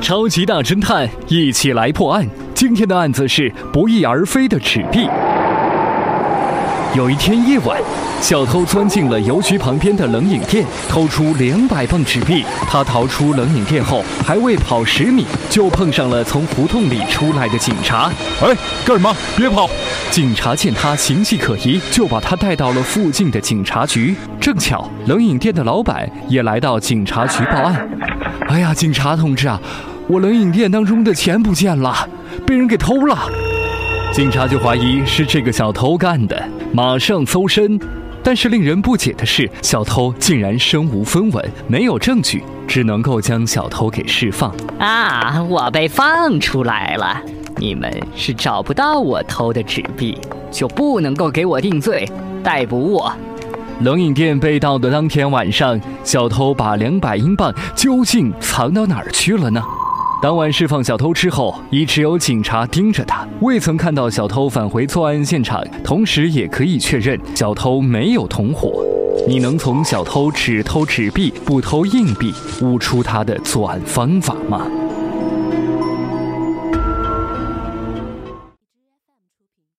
超级大侦探，一起来破案。今天的案子是不翼而飞的纸币。有一天夜晚，小偷钻进了邮局旁边的冷饮店，偷出两百磅纸币。他逃出冷饮店后，还未跑十米，就碰上了从胡同里出来的警察。哎，干什么？别跑！警察见他形迹可疑，就把他带到了附近的警察局。正巧，冷饮店的老板也来到警察局报案。哎呀，警察同志啊，我冷饮店当中的钱不见了，被人给偷了。警察就怀疑是这个小偷干的，马上搜身。但是令人不解的是，小偷竟然身无分文，没有证据，只能够将小偷给释放。啊，我被放出来了！你们是找不到我偷的纸币，就不能够给我定罪，逮捕我。冷饮店被盗的当天晚上，小偷把两百英镑究竟藏到哪儿去了呢？当晚释放小偷之后，一直有警察盯着他，未曾看到小偷返回作案现场，同时也可以确认小偷没有同伙。你能从小偷只偷纸币不偷硬币悟出他的作案方法吗？